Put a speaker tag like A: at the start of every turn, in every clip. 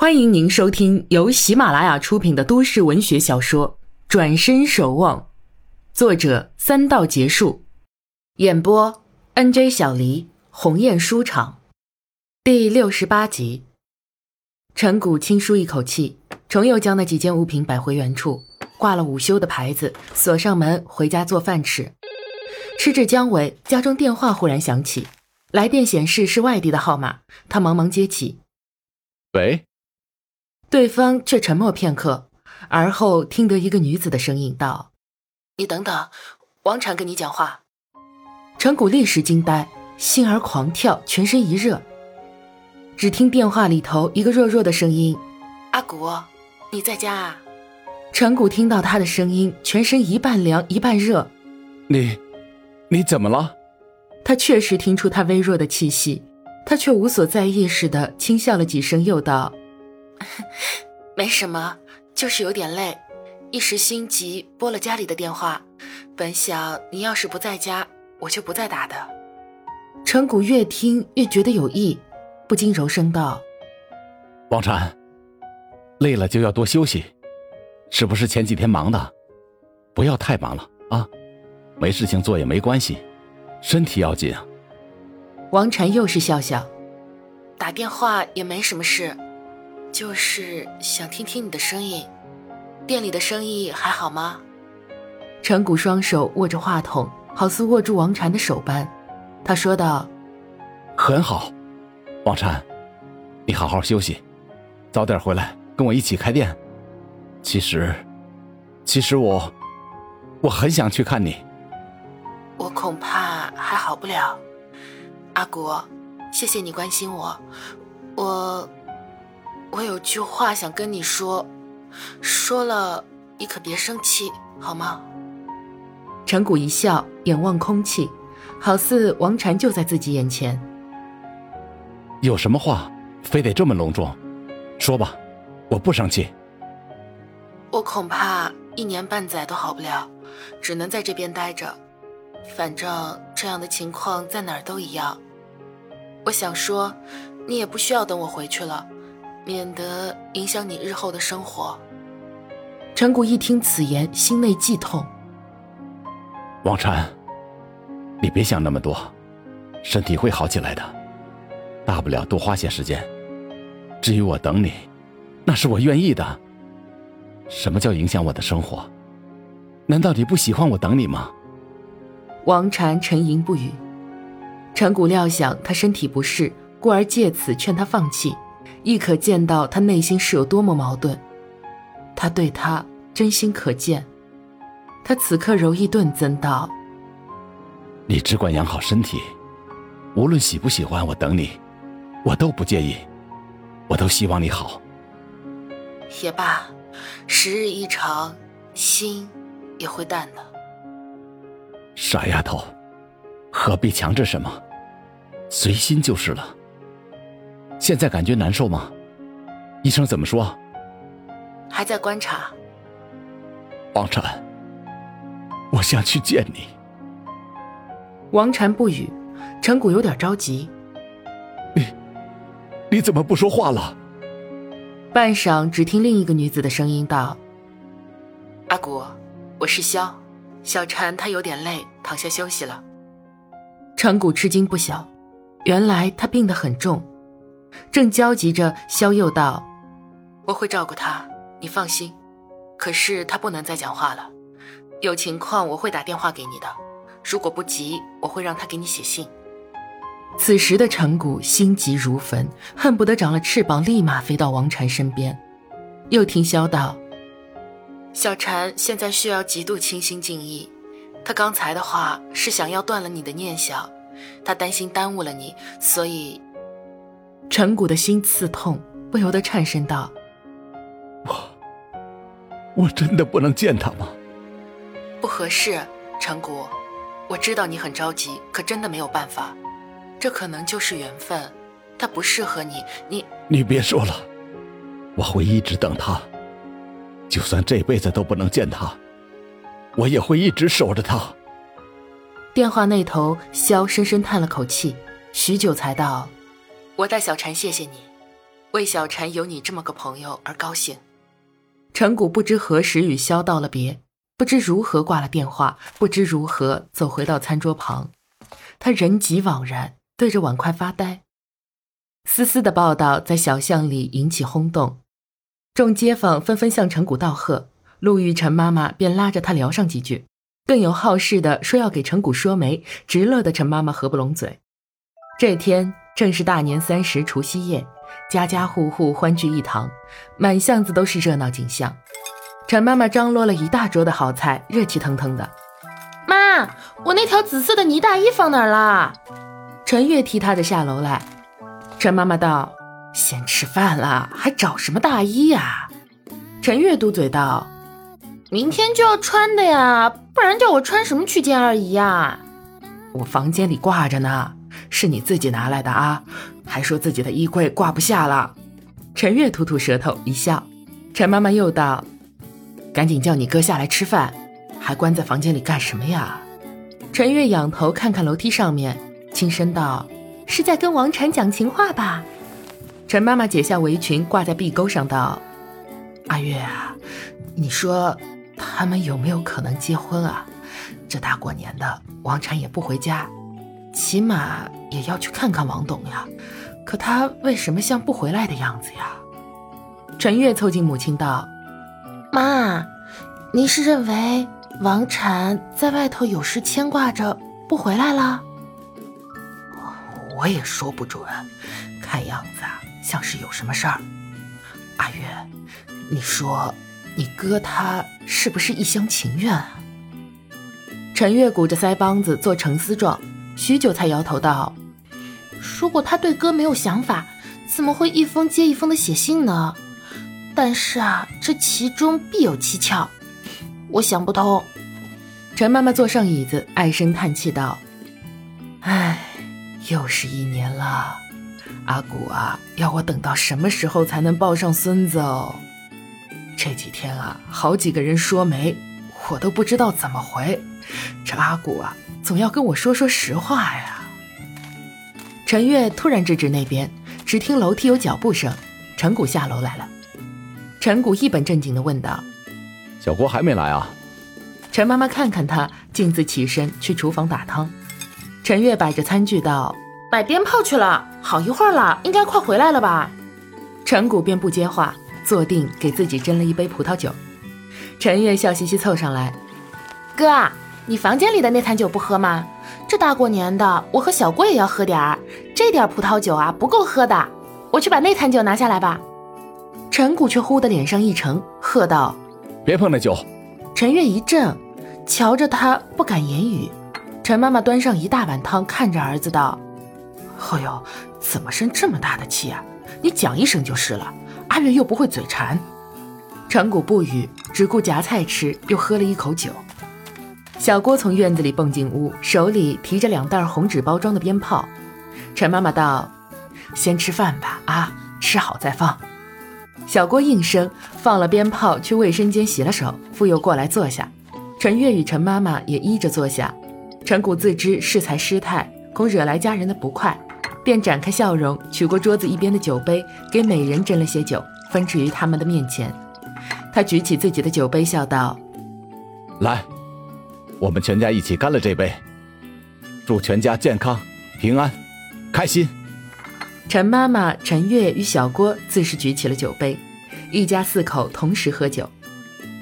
A: 欢迎您收听由喜马拉雅出品的都市文学小说《转身守望》，作者三道结束，演播 N J 小黎、鸿雁书场，第六十八集。陈谷轻舒一口气，重又将那几件物品摆回原处，挂了午休的牌子，锁上门，回家做饭吃。吃至将尾，家中电话忽然响起，来电显示是外地的号码，他忙忙接起。
B: 喂。
A: 对方却沉默片刻，而后听得一个女子的声音道：“你等等，王禅跟你讲话。”陈谷立时惊呆，心儿狂跳，全身一热。只听电话里头一个弱弱的声音：“阿谷，你在家啊？”陈谷听到他的声音，全身一半凉一半热。
B: “你，你怎么了？”
A: 他确实听出他微弱的气息，他却无所在意似的轻笑了几声，又道。没什么，就是有点累，一时心急拨了家里的电话。本想你要是不在家，我就不再打的。陈谷越听越觉得有意，不禁柔声道：“
B: 王禅，累了就要多休息，是不是前几天忙的？不要太忙了啊，没事情做也没关系，身体要紧啊。”
A: 王禅又是笑笑，打电话也没什么事。就是想听听你的声音，店里的生意还好吗？陈谷双手握着话筒，好似握住王禅的手般，他说道：“
B: 很好，王禅，你好好休息，早点回来跟我一起开店。其实，其实我，我很想去看你。
A: 我恐怕还好不了，阿谷，谢谢你关心我，我。”我有句话想跟你说，说了你可别生气，好吗？陈谷一笑，眼望空气，好似王禅就在自己眼前。
B: 有什么话，非得这么隆重？说吧，我不生气。
A: 我恐怕一年半载都好不了，只能在这边待着。反正这样的情况在哪儿都一样。我想说，你也不需要等我回去了。免得影响你日后的生活。陈谷一听此言，心内悸痛。
B: 王禅，你别想那么多，身体会好起来的，大不了多花些时间。至于我等你，那是我愿意的。什么叫影响我的生活？难道你不喜欢我等你吗？
A: 王禅沉吟不语。陈谷料想他身体不适，故而借此劝他放弃。亦可见到他内心是有多么矛盾，他对他真心可见。他此刻柔意顿增道：“
B: 你只管养好身体，无论喜不喜欢我等你，我都不介意，我都希望你好。”
A: 也罢，时日一长，心也会淡的。
B: 傻丫头，何必强制什么？随心就是了。现在感觉难受吗？医生怎么说？
A: 还在观察。
B: 王禅，我想去见你。
A: 王禅不语，陈谷有点着急。
B: 你，你怎么不说话了？
A: 半晌，只听另一个女子的声音道：“阿谷，我是萧，小禅她有点累，躺下休息了。”陈谷吃惊不小，原来她病得很重。正焦急着，萧又道：“我会照顾他，你放心。可是他不能再讲话了，有情况我会打电话给你的。如果不急，我会让他给你写信。”此时的陈谷心急如焚，恨不得长了翅膀，立马飞到王禅身边。又听萧道：“小禅现在需要极度清心静意，他刚才的话是想要断了你的念想，他担心耽误了你，所以。”陈谷的心刺痛，不由得颤声道：“
B: 我，我真的不能见他吗？”
A: 不合适，陈谷，我知道你很着急，可真的没有办法。这可能就是缘分，他不适合你。你，
B: 你别说了，我会一直等他，就算这辈子都不能见他，我也会一直守着他。
A: 电话那头，肖深深叹了口气，许久才道。我代小婵谢谢你。为小婵有你这么个朋友而高兴。陈谷不知何时与萧道了别，不知如何挂了电话，不知如何走回到餐桌旁，他人极惘然，对着碗筷发呆。思思的报道在小巷里引起轰动，众街坊纷纷向陈谷道贺，陆玉晨妈妈便拉着他聊上几句，更有好事的说要给陈谷说媒，直乐的陈妈妈合不拢嘴。这天正是大年三十除夕夜，家家户户欢聚一堂，满巷子都是热闹景象。陈妈妈张罗了一大桌的好菜，热气腾腾的。
C: 妈，我那条紫色的呢大衣放哪儿了？
A: 陈月踢她的下楼来。陈妈妈道：“先吃饭了，还找什么大衣呀？”陈月嘟嘴道：“
C: 明天就要穿的呀，不然叫我穿什么去见二姨呀？”
A: 我房间里挂着呢，是你自己拿来的啊，还说自己的衣柜挂不下了。陈月吐吐舌头一笑。陈妈妈又道：“赶紧叫你哥下来吃饭，还关在房间里干什么呀？”陈月仰头看看楼梯上面，轻声道。是在跟王禅讲情话吧？陈妈妈解下围裙挂在壁钩上道：“阿月啊，你说他们有没有可能结婚啊？这大过年的，王禅也不回家，起码也要去看看王董呀。可他为什么像不回来的样子呀？”陈月凑近母亲道：“
C: 妈，您是认为王禅在外头有事牵挂着不回来了？”
A: 我也说不准，看样子啊，像是有什么事儿。阿月，你说你哥他是不是一厢情愿啊？陈月鼓着腮帮子做沉思状，许久才摇头道：“
C: 如果他对哥没有想法，怎么会一封接一封的写信呢？但是啊，这其中必有蹊跷，我想不通。”
A: 陈妈妈坐上椅子，唉声叹气道：“唉。”又是一年了，阿古啊，要我等到什么时候才能抱上孙子哦？这几天啊，好几个人说媒，我都不知道怎么回。这阿古啊，总要跟我说说实话呀。陈月突然制止那边，只听楼梯有脚步声，陈谷下楼来了。陈谷一本正经地问道：“
B: 小郭还没来啊？”
A: 陈妈妈看看他，径自起身去厨房打汤。陈月摆着餐具道：“
C: 买鞭炮去了，好一会儿了，应该快回来了吧？”
A: 陈谷便不接话，坐定给自己斟了一杯葡萄酒。陈月笑嘻嘻凑上来：“
C: 哥，你房间里的那坛酒不喝吗？这大过年的，我和小郭也要喝点儿。这点葡萄酒啊，不够喝的。我去把那坛酒拿下来吧。”
A: 陈谷却忽的脸上一沉，喝道：“
B: 别碰那酒！”
A: 陈月一怔，瞧着他不敢言语。陈妈妈端上一大碗汤，看着儿子道：“哎呦，怎么生这么大的气啊？你讲一声就是了。阿月又不会嘴馋。”陈谷不语，只顾夹菜吃，又喝了一口酒。小郭从院子里蹦进屋，手里提着两袋红纸包装的鞭炮。陈妈妈道：“先吃饭吧，啊，吃好再放。”小郭应声，放了鞭炮，去卫生间洗了手，复又过来坐下。陈月与陈妈妈也依着坐下。陈谷自知适才失态，恐惹来家人的不快，便展开笑容，取过桌子一边的酒杯，给每人斟了些酒，分置于他们的面前。他举起自己的酒杯，笑道：“
B: 来，我们全家一起干了这杯，祝全家健康、平安、开心。”
A: 陈妈妈、陈月与小郭自是举起了酒杯，一家四口同时喝酒。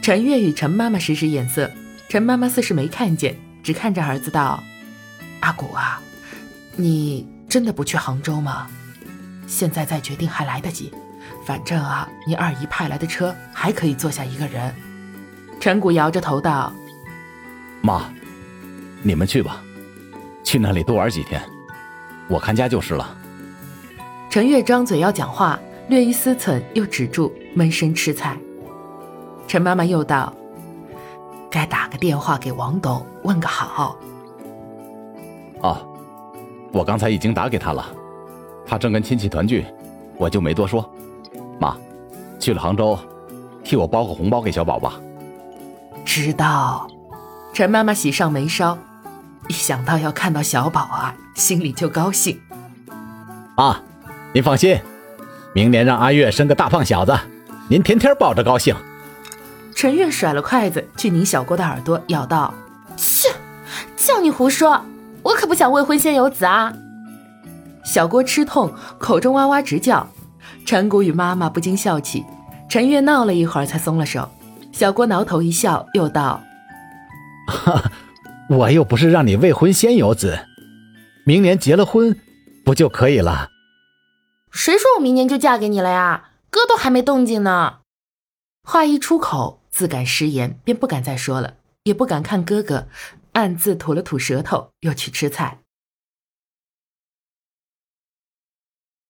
A: 陈月与陈妈妈使使眼色，陈妈妈似是没看见。只看着儿子道：“阿古啊，你真的不去杭州吗？现在再决定还来得及。反正啊，你二姨派来的车还可以坐下一个人。”陈谷摇着头道：“
B: 妈，你们去吧，去那里多玩几天，我看家就是了。”
A: 陈月张嘴要讲话，略一思忖，又止住，闷声吃菜。陈妈妈又道。该打个电话给王董问个好。
B: 哦，我刚才已经打给他了，他正跟亲戚团聚，我就没多说。妈，去了杭州，替我包个红包给小宝吧。
A: 知道。陈妈妈喜上眉梢，一想到要看到小宝啊，心里就高兴。
B: 啊，您放心，明年让阿月生个大胖小子，您天天抱着高兴。
A: 陈月甩了筷子去拧小郭的耳朵，咬道：“
C: 切，叫你胡说，我可不想未婚先有子啊！”
A: 小郭吃痛，口中哇哇直叫。陈谷与妈妈不禁笑起。陈月闹了一会儿，才松了手。小郭挠头一笑，又道：“哈，
B: 哈 我又不是让你未婚先有子，明年结了婚，不就可以了？”
C: 谁说我明年就嫁给你了呀？哥都还没动静呢。
A: 话一出口，自感失言，便不敢再说了，也不敢看哥哥，暗自吐了吐舌头，又去吃菜。